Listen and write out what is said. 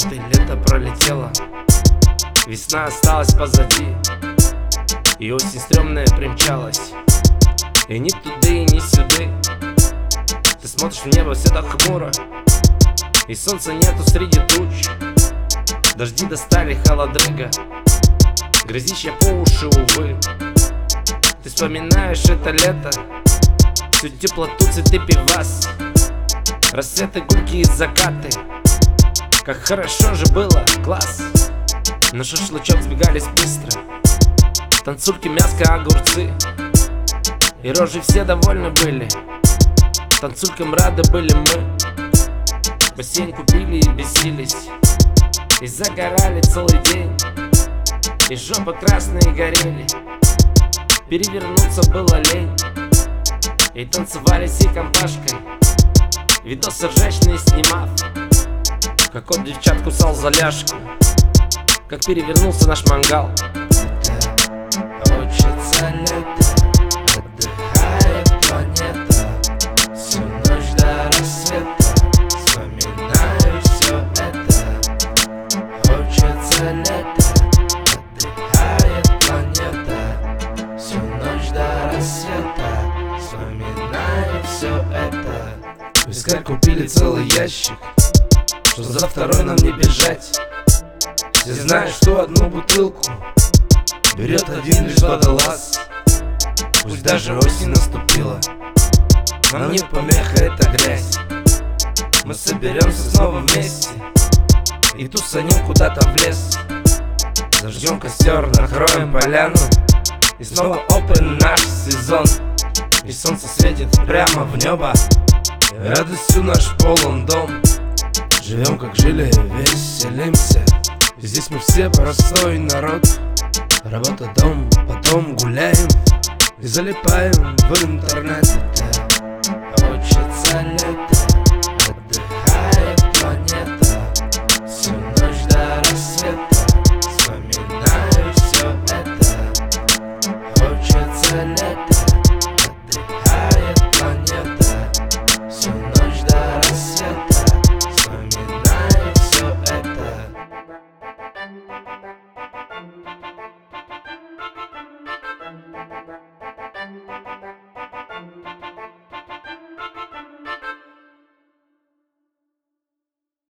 Вот и лето пролетело. Весна осталась позади И осень стрёмная примчалась. И ни туда и ни сюда. Ты смотришь в небо, все так хмуро И солнца нету среди туч. Дожди достали холодрыга Грязища по уши, увы. Ты вспоминаешь это лето Всю теплоту цветы пивас. Рассветы, гульки и закаты Как хорошо же было, класс. На шашлычок сбегались быстро. Танцульки, мяско, огурцы. И рожи все довольны были. Танцулькам рады были мы. Бассейн купили и бесились. И загорали целый день. И жопы красные горели. Перевернуться было лень. И танцевали всей компашкой. Видосы ржачные снимав Как кот девчат кусал за ляжку Как перевернулся наш мангал. Хочется лета, отдыхает планета. Всю ночь до рассвета Вспоминаю все это. Хочется лета, отдыхает планета. Всю ночь до рассвета Вспоминаю все это. Вискарь купили целый ящик Что за второй нам не бежать? Все знают, что одну бутылку Берет один лишь водолаз. Пусть даже осень наступила Нам не помеха эта грязь. Мы соберемся снова вместе И тусанем куда-то в лес. Зажгем костер, накроем поляну И снова open наш сезон. И солнце светит прямо в небо Радостью наш полон дом Живем как жили, веселимся. Здесь мы все простой народ. Работа, дом, потом гуляем. И залипаем в интернет